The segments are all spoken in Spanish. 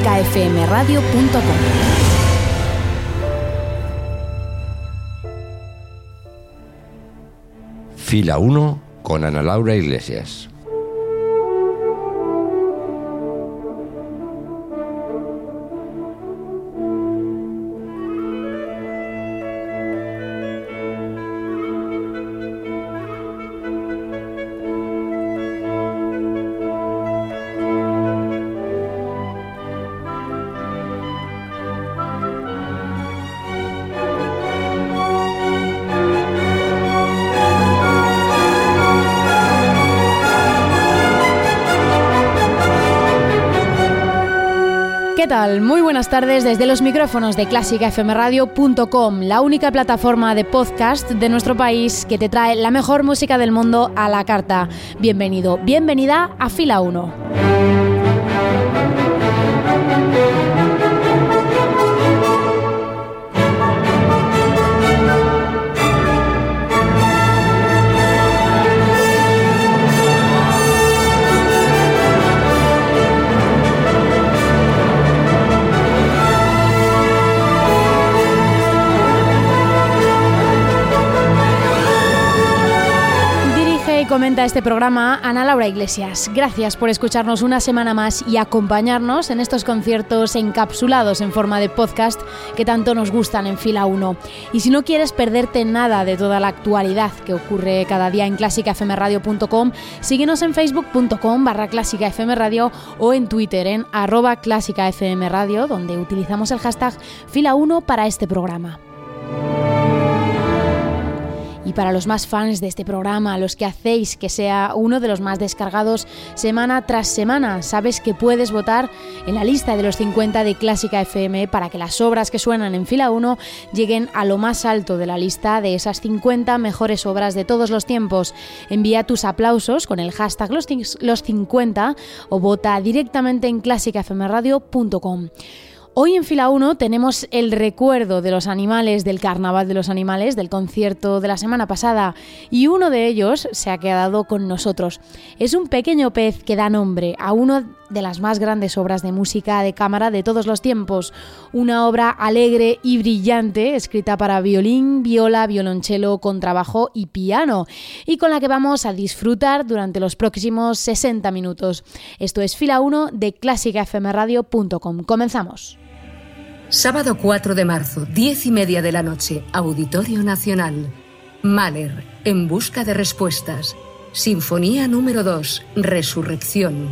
clásicafmradio.com. Fila 1 con Ana Laura Iglesias. Muy buenas tardes desde los micrófonos de clásicafmradio.com, la única plataforma de podcast de nuestro país que te trae la mejor música del mundo a la carta. Bienvenido, bienvenida a Fila 1. Comenta este programa Ana Laura Iglesias. Gracias por escucharnos una semana más y acompañarnos en estos conciertos encapsulados en forma de podcast que tanto nos gustan en fila 1. Y si no quieres perderte nada de toda la actualidad que ocurre cada día en clásicafmradio.com, síguenos en facebook.com barra clásicafmradio o en Twitter en arroba clásicafmradio, donde utilizamos el hashtag fila 1 para este programa. Y para los más fans de este programa, los que hacéis que sea uno de los más descargados semana tras semana, sabes que puedes votar en la lista de los 50 de Clásica FM para que las obras que suenan en fila 1 lleguen a lo más alto de la lista de esas 50 mejores obras de todos los tiempos. Envía tus aplausos con el hashtag los, 50 o vota directamente en clásicafmradio.com. Hoy en fila 1 tenemos el recuerdo de los animales del Carnaval de los Animales, del concierto de la semana pasada, y uno de ellos se ha quedado con nosotros. Es un pequeño pez que da nombre a una de las más grandes obras de música de cámara de todos los tiempos, una obra alegre y brillante, escrita para violín, viola, violonchelo, contrabajo y piano, y con la que vamos a disfrutar durante los próximos 60 minutos. Esto es fila 1 de clásicafmradio.com. Comenzamos. Sábado 4 de marzo, 10 y media de la noche, Auditorio Nacional. Mahler, En busca de respuestas. Sinfonía número 2, Resurrección.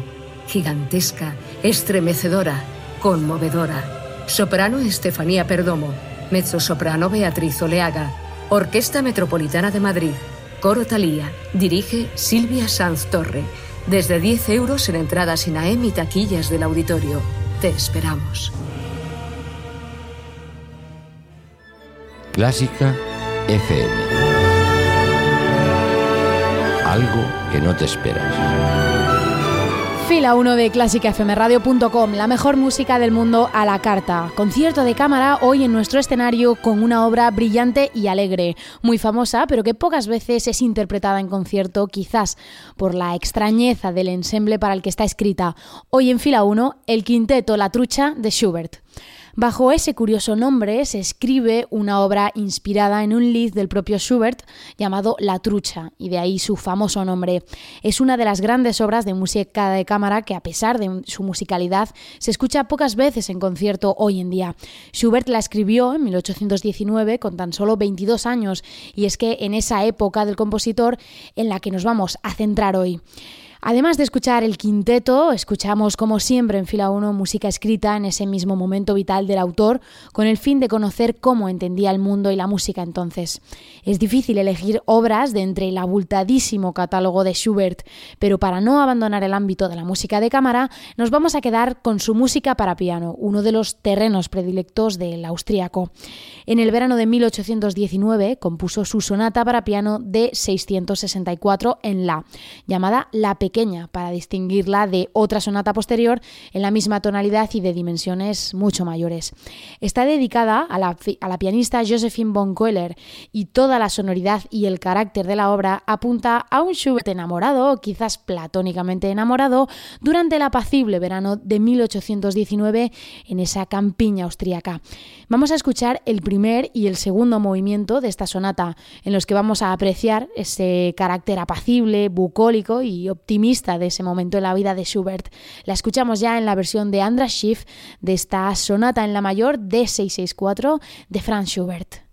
Gigantesca, estremecedora, conmovedora. Soprano Estefanía Perdomo. Mezzosoprano Beatriz Oleaga. Orquesta Metropolitana de Madrid. Coro Talía. Dirige Silvia Sanz Torre. Desde 10 euros en entradas INAEM y taquillas del auditorio. Te esperamos. Clásica FM. Algo que no te esperas. Fila 1 de clásicafmradio.com, la mejor música del mundo a la carta. Concierto de cámara hoy en nuestro escenario con una obra brillante y alegre, muy famosa, pero que pocas veces es interpretada en concierto, quizás por la extrañeza del ensemble para el que está escrita. Hoy en Fila 1, el quinteto La Trucha de Schubert. Bajo ese curioso nombre se escribe una obra inspirada en un lead del propio Schubert llamado La Trucha, y de ahí su famoso nombre. Es una de las grandes obras de música de cámara que, a pesar de su musicalidad, se escucha pocas veces en concierto hoy en día. Schubert la escribió en 1819 con tan solo 22 años, y es que en esa época del compositor en la que nos vamos a centrar hoy. Además de escuchar el quinteto, escuchamos como siempre en fila 1 música escrita en ese mismo momento vital del autor con el fin de conocer cómo entendía el mundo y la música entonces. Es difícil elegir obras de entre el abultadísimo catálogo de Schubert, pero para no abandonar el ámbito de la música de cámara, nos vamos a quedar con su música para piano, uno de los terrenos predilectos del austríaco. En el verano de 1819 compuso su sonata para piano de 664 en La, llamada La Pequeña pequeña para distinguirla de otra sonata posterior en la misma tonalidad y de dimensiones mucho mayores. Está dedicada a la, pianista Josephine von Koehler y toda la sonoridad y el carácter de la obra apunta a un Schubert enamorado, quizás platónicamente enamorado, durante el apacible verano de 1819 en esa campiña austríaca. Vamos a escuchar el primer y el segundo movimiento de esta sonata, en los que vamos a apreciar ese carácter apacible, bucólico y optimista de ese momento en la vida de Schubert. La escuchamos ya en la versión de Andras Schiff de esta sonata en la mayor D664 de Franz Schubert.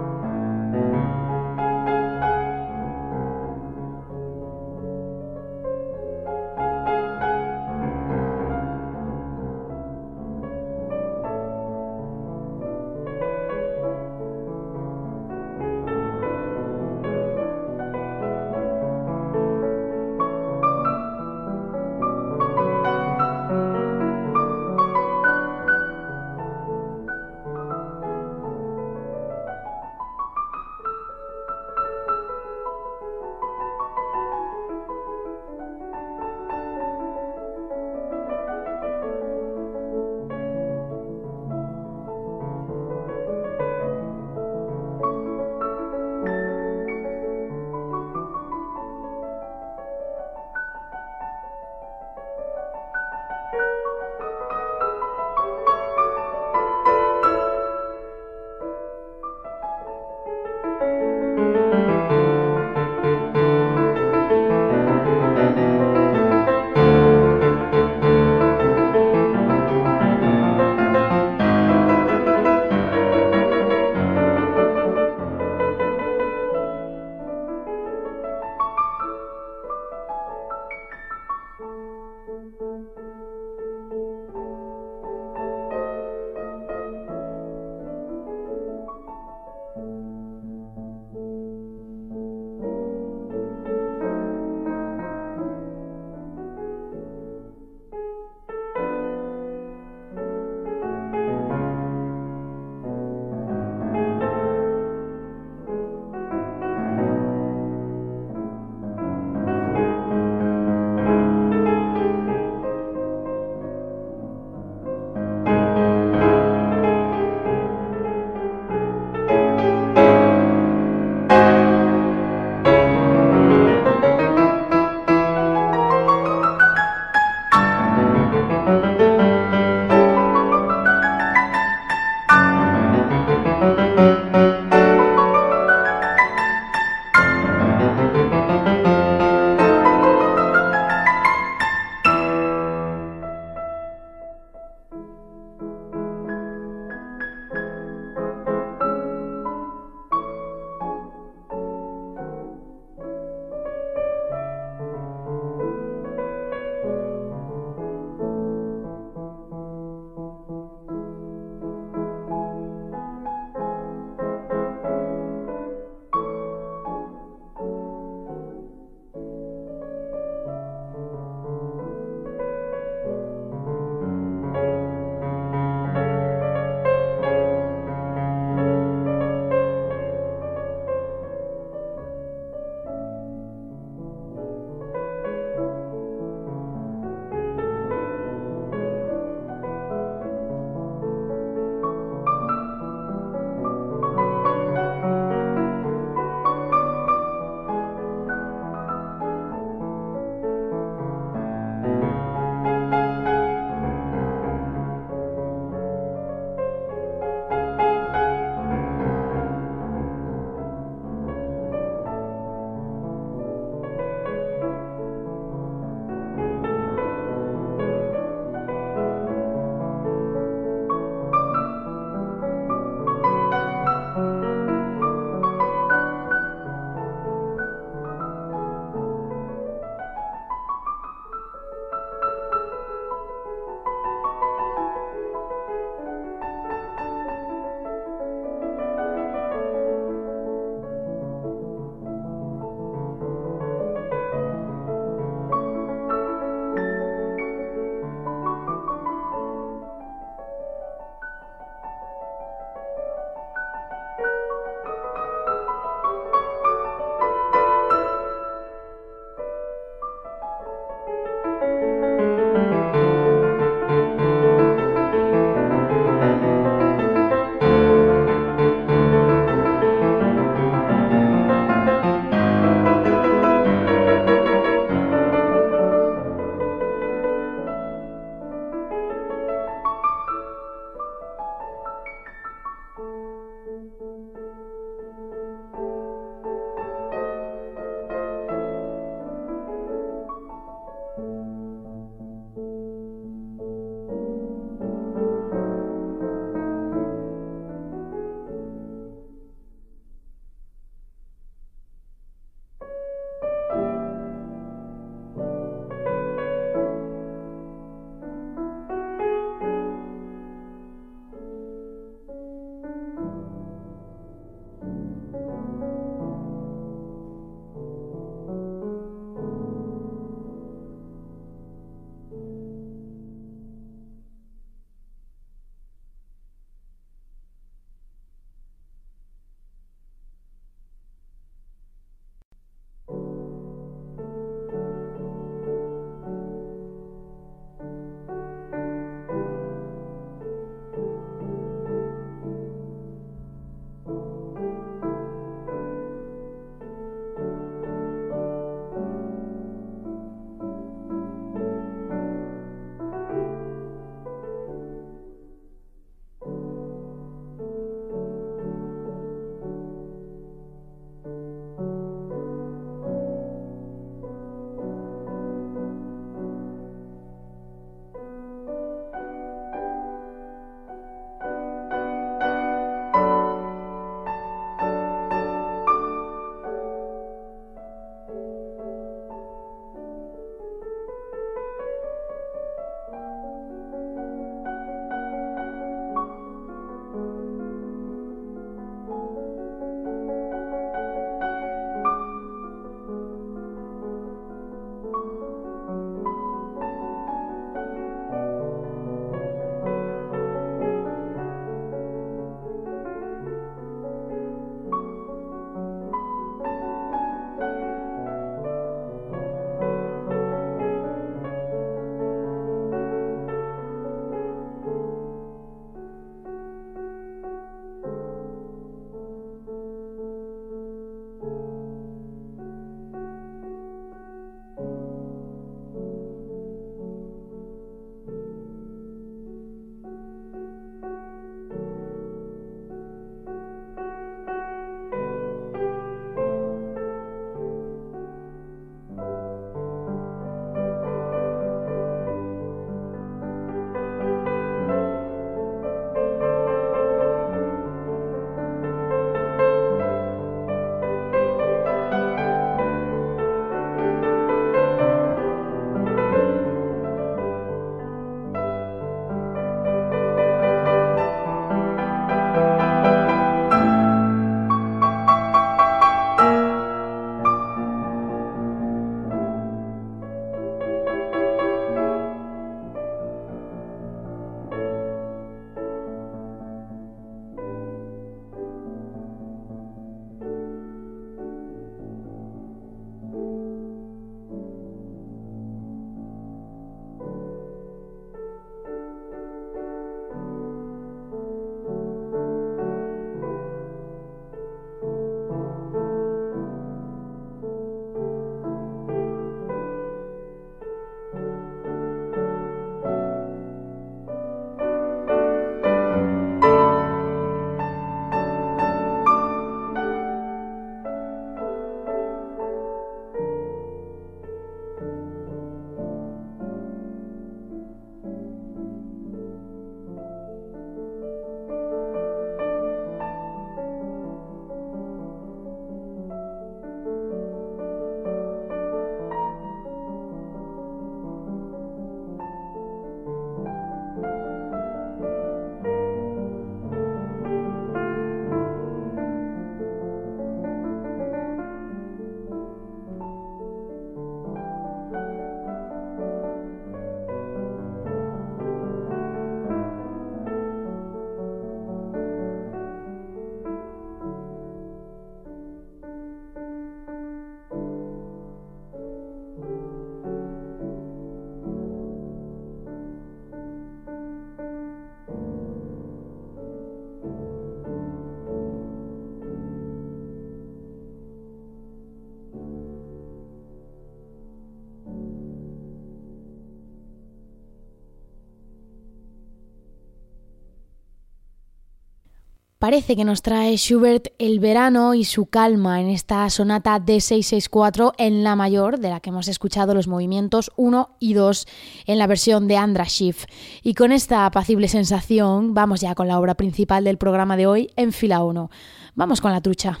Parece que nos trae Schubert el verano y su calma en esta sonata D664 en la mayor, de la que hemos escuchado los movimientos 1 y 2 en la versión de Andra Schiff. Y con esta apacible sensación, vamos ya con la obra principal del programa de hoy en fila 1. Vamos con la trucha.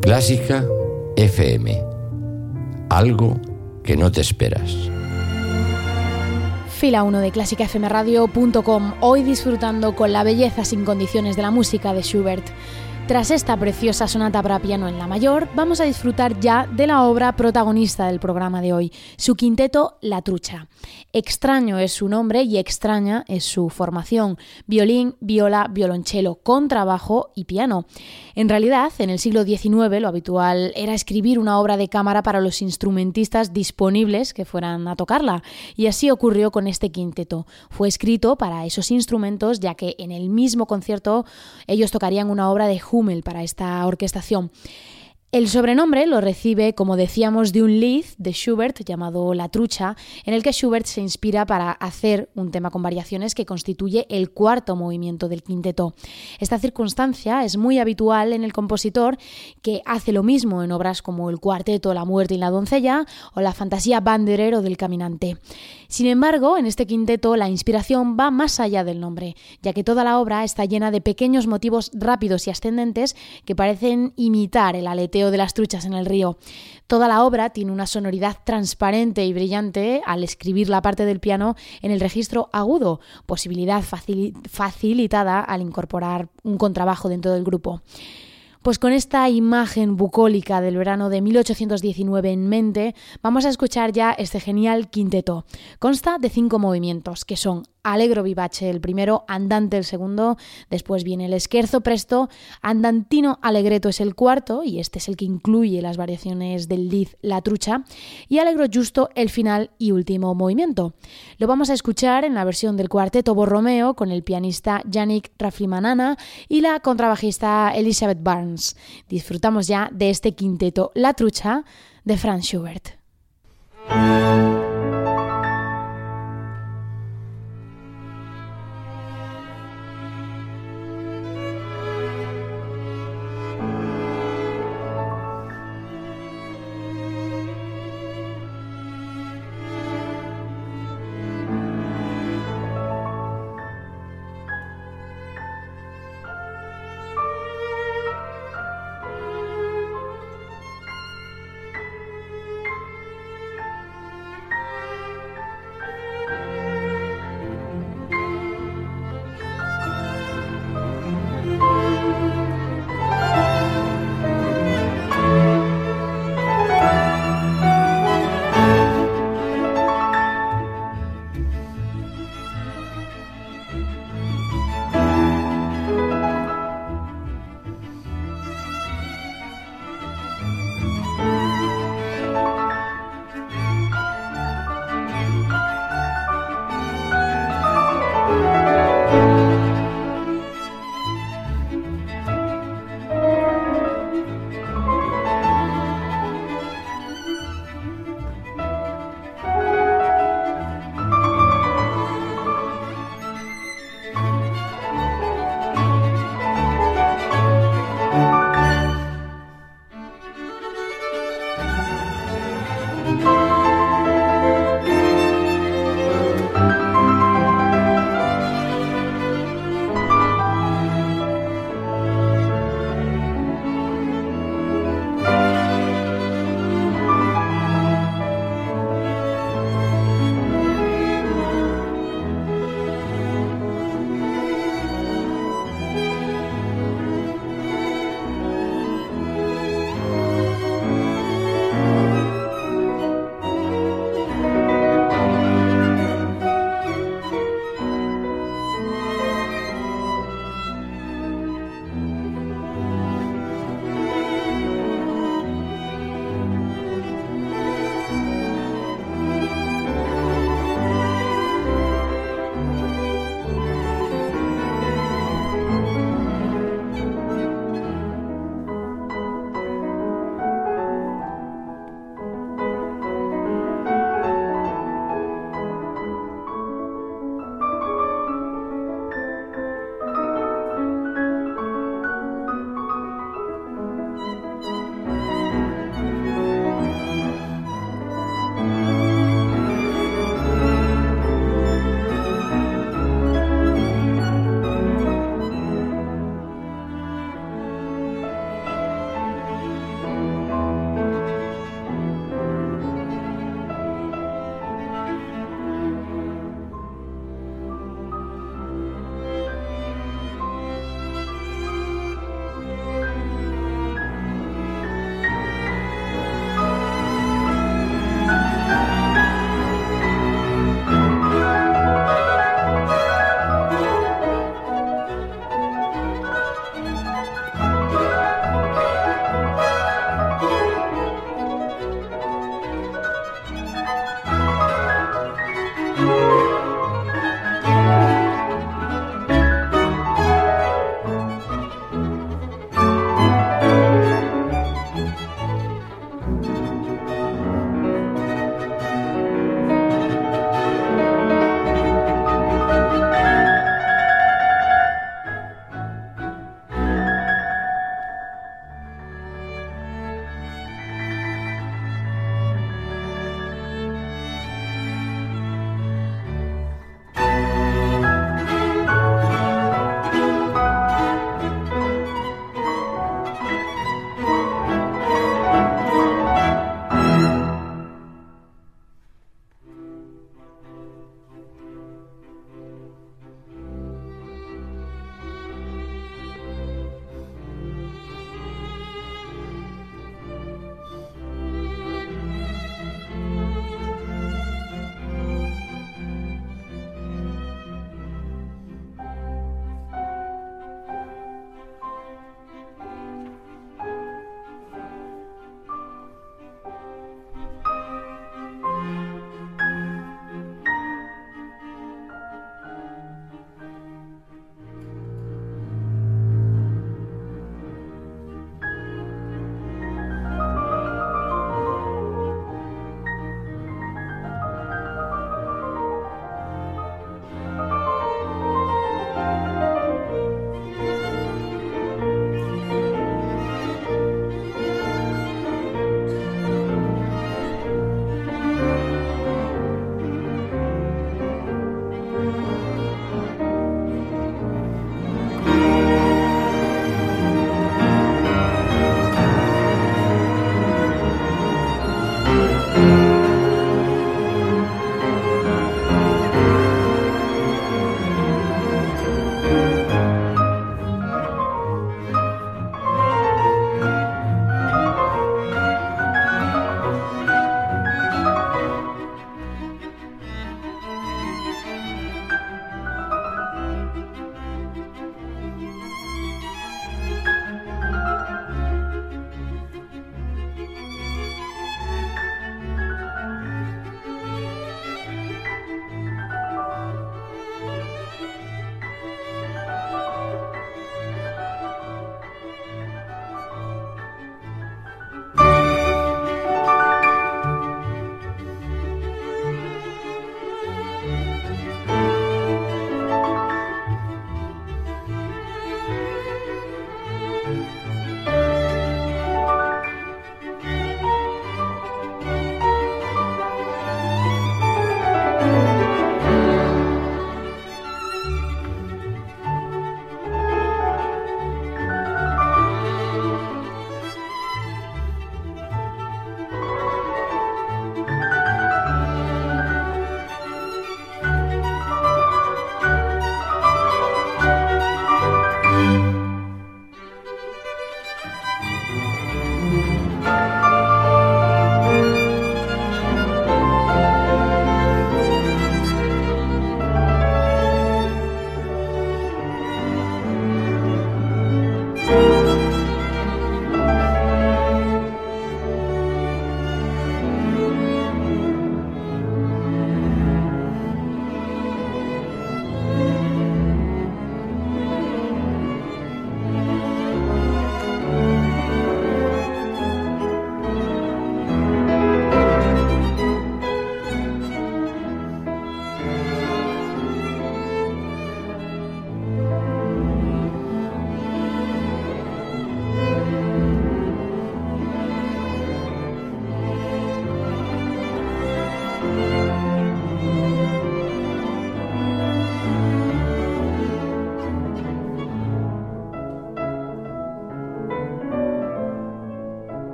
Clásica FM. Algo que no te esperas. Fila 1 de clásicafmradio.com, hoy disfrutando con la belleza sin condiciones de la música de Schubert. Tras esta preciosa sonata para piano en la mayor, vamos a disfrutar ya de la obra protagonista del programa de hoy, su quinteto La Trucha. Extraño es su nombre y extraña es su formación, violín, viola, violonchelo, contrabajo y piano. En realidad, en el siglo XIX lo habitual era escribir una obra de cámara para los instrumentistas disponibles que fueran a tocarla, y así ocurrió con este quinteto. Fue escrito para esos instrumentos ya que en el mismo concierto ellos tocarían una obra de para esta orquestación. El sobrenombre lo recibe, como decíamos, de un Lied de Schubert llamado La Trucha, en el que Schubert se inspira para hacer un tema con variaciones que constituye el cuarto movimiento del quinteto. Esta circunstancia es muy habitual en el compositor, que hace lo mismo en obras como El Cuarteto, La Muerte y la Doncella o La Fantasía Banderero del Caminante. Sin embargo, en este quinteto la inspiración va más allá del nombre, ya que toda la obra está llena de pequeños motivos rápidos y ascendentes que parecen imitar el aleteo de las truchas en el río. Toda la obra tiene una sonoridad transparente y brillante al escribir la parte del piano en el registro agudo, posibilidad facilitada al incorporar un contrabajo dentro del grupo. Pues con esta imagen bucólica del verano de 1819 en mente, vamos a escuchar ya este genial quinteto. Consta de cinco movimientos, que son Alegro vivace el primero, Andante el segundo, después viene el Esquerzo presto, Andantino alegreto es el cuarto, y este es el que incluye las variaciones del Liz La Trucha, y Alegro justo el final y último movimiento. Lo vamos a escuchar en la versión del cuarteto Borromeo con el pianista Yannick Raflimanana y la contrabajista Elizabeth Barnes. Disfrutamos ya de este quinteto La Trucha de Franz Schubert.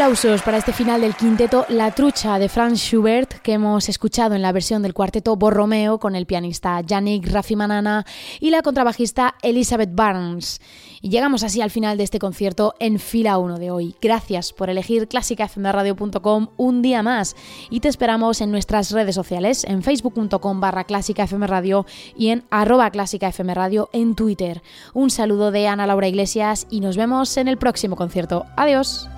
Aplausos para este final del quinteto La Trucha de Franz Schubert que hemos escuchado en la versión del cuarteto Borromeo con el pianista Yannick Rafimanana y la contrabajista Elizabeth Barnes. Y llegamos así al final de este concierto en fila 1 de hoy. Gracias por elegir clásicafmradio.com un día más y te esperamos en nuestras redes sociales en facebook.com barra clásicafmradio y en arroba clásicafmradio en Twitter. Un saludo de Ana Laura Iglesias y nos vemos en el próximo concierto. Adiós.